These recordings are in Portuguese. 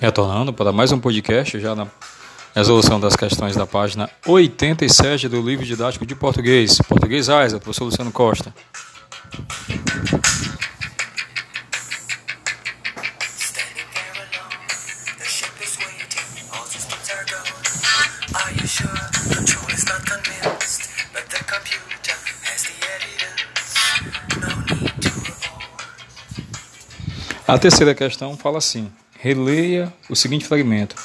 Retornando para mais um podcast, já na resolução das questões da página 87 do livro didático de português, Português AISA, professor Luciano Costa. A terceira questão fala assim: Releia o seguinte fragmento.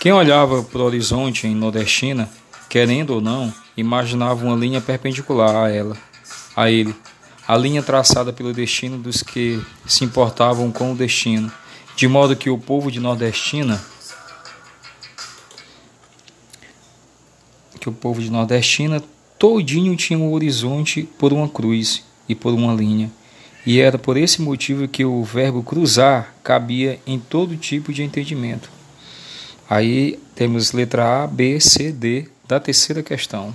Quem olhava para o horizonte em Nordestina, querendo ou não, imaginava uma linha perpendicular a ela, a ele, a linha traçada pelo destino dos que se importavam com o destino, de modo que o povo de Nordestina que o povo de Nordestina todinho tinha o horizonte por uma cruz e por uma linha e era por esse motivo que o verbo cruzar cabia em todo tipo de entendimento. Aí temos letra A, B, C, D da terceira questão.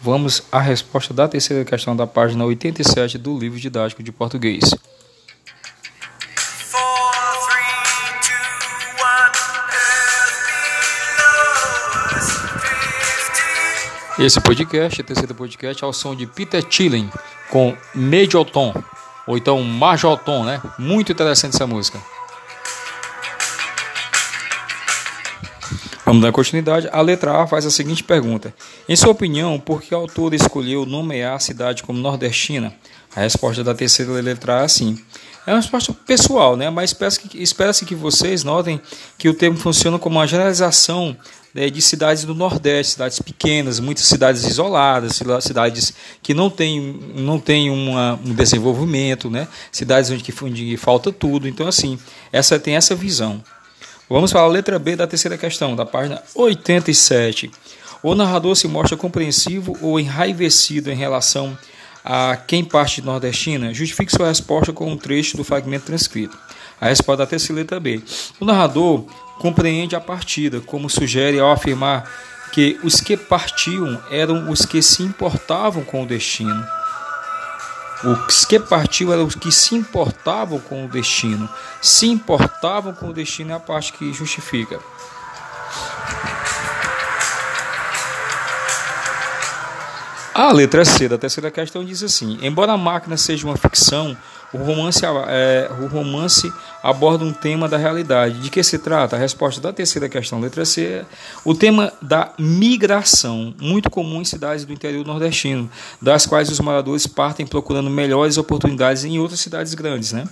Vamos à resposta da terceira questão da página 87 do livro didático de português. Esse podcast, o terceiro podcast, é ao som de Peter Chilling com Tom ou então Major Tom, né? Muito interessante essa música. Vamos dar continuidade. A letra A faz a seguinte pergunta: Em sua opinião, por que o autor escolheu nomear a cidade como nordestina? A resposta da terceira letra A é assim. É uma resposta pessoal, né? mas espera-se que vocês notem que o termo funciona como uma generalização né, de cidades do Nordeste, cidades pequenas, muitas cidades isoladas, cidades que não têm, não têm uma, um desenvolvimento, né, cidades onde, onde falta tudo. Então, assim, essa tem essa visão. Vamos para a letra B da terceira questão, da página 87. O narrador se mostra compreensivo ou enraivecido em relação a quem parte de nordestina? Justifique sua resposta com um trecho do fragmento transcrito. A resposta da terceira letra B. O narrador compreende a partida, como sugere ao afirmar que os que partiam eram os que se importavam com o destino. Os que partiam eram os que se importavam com o destino. Se importavam com o destino é a parte que justifica. A letra C da terceira questão diz assim: Embora a máquina seja uma ficção, o romance, é, o romance aborda um tema da realidade. De que se trata? A resposta da terceira questão, letra C, é o tema da migração, muito comum em cidades do interior nordestino, das quais os moradores partem procurando melhores oportunidades em outras cidades grandes, né?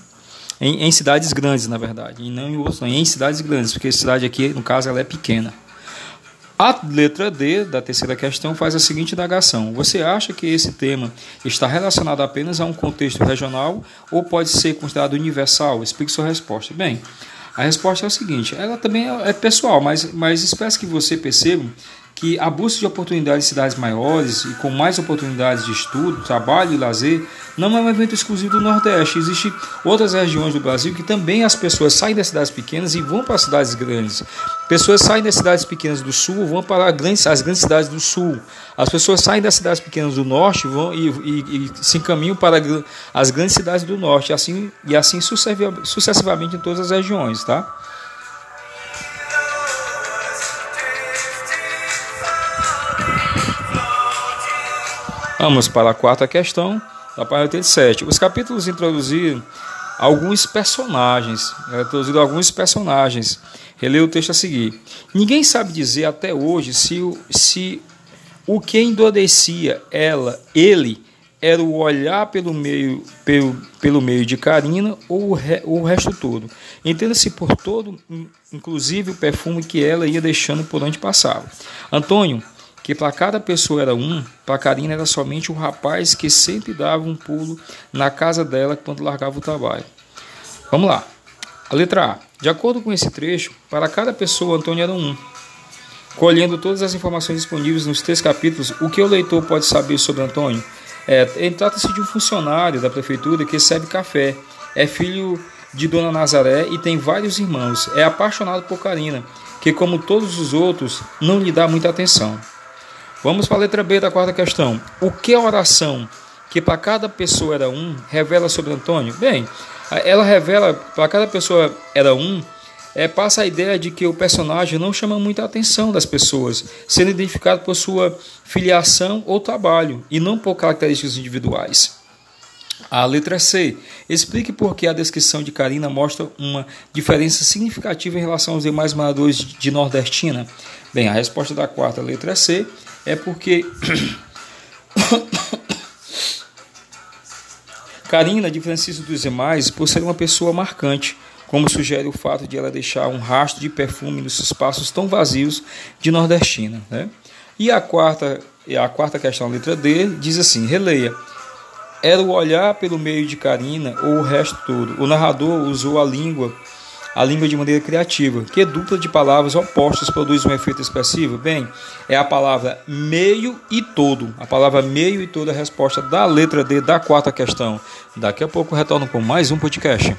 Em, em cidades grandes, na verdade, e não em outras, em cidades grandes, porque a cidade aqui, no caso, ela é pequena. A letra D da terceira questão faz a seguinte indagação: Você acha que esse tema está relacionado apenas a um contexto regional ou pode ser considerado universal? Explique sua resposta. Bem, a resposta é o seguinte: ela também é pessoal, mas, mas espero que você perceba que a busca de oportunidades em cidades maiores e com mais oportunidades de estudo, trabalho e lazer não é um evento exclusivo do Nordeste. Existem outras regiões do Brasil que também as pessoas saem das cidades pequenas e vão para as cidades grandes. Pessoas saem das cidades pequenas do Sul vão para grandes, as grandes cidades do Sul. As pessoas saem das cidades pequenas do Norte vão e, e, e se encaminham para as grandes cidades do Norte. Assim, e assim sucessivamente em todas as regiões. Tá? Vamos para a quarta questão, da página 87. Os capítulos introduziram alguns personagens, né, introduziram alguns personagens. Releio o texto a seguir. Ninguém sabe dizer até hoje se o, se o que endurecia ela, ele, era o olhar pelo meio, pelo, pelo meio de Karina ou o, re, o resto todo. Entenda-se por todo, inclusive o perfume que ela ia deixando por onde passava. Antônio que para cada pessoa era um, para Karina era somente o rapaz que sempre dava um pulo na casa dela quando largava o trabalho. Vamos lá. A letra A. De acordo com esse trecho, para cada pessoa Antônio era um. Colhendo todas as informações disponíveis nos três capítulos, o que o leitor pode saber sobre Antônio? É, Trata-se de um funcionário da prefeitura que recebe café, é filho de Dona Nazaré e tem vários irmãos. É apaixonado por Karina, que, como todos os outros, não lhe dá muita atenção. Vamos para a letra B da quarta questão. O que a oração, que para cada pessoa era um, revela sobre Antônio? Bem, ela revela para cada pessoa era um, é, passa a ideia de que o personagem não chama muita atenção das pessoas, sendo identificado por sua filiação ou trabalho, e não por características individuais. A letra C. Explique por que a descrição de Karina mostra uma diferença significativa em relação aos demais moradores de Nordestina. Bem, a resposta da quarta letra C é porque Karina diferencia dos demais por ser uma pessoa marcante, como sugere o fato de ela deixar um rastro de perfume nos espaços tão vazios de Nordestina. Né? E a quarta, a quarta questão, letra D, diz assim: releia. Era o olhar pelo meio de Karina ou o resto todo. O narrador usou a língua a língua de maneira criativa. Que dupla de palavras opostas produz um efeito expressivo? Bem, é a palavra meio e todo. A palavra meio e todo é a resposta da letra D da quarta questão. Daqui a pouco retorno com mais um podcast.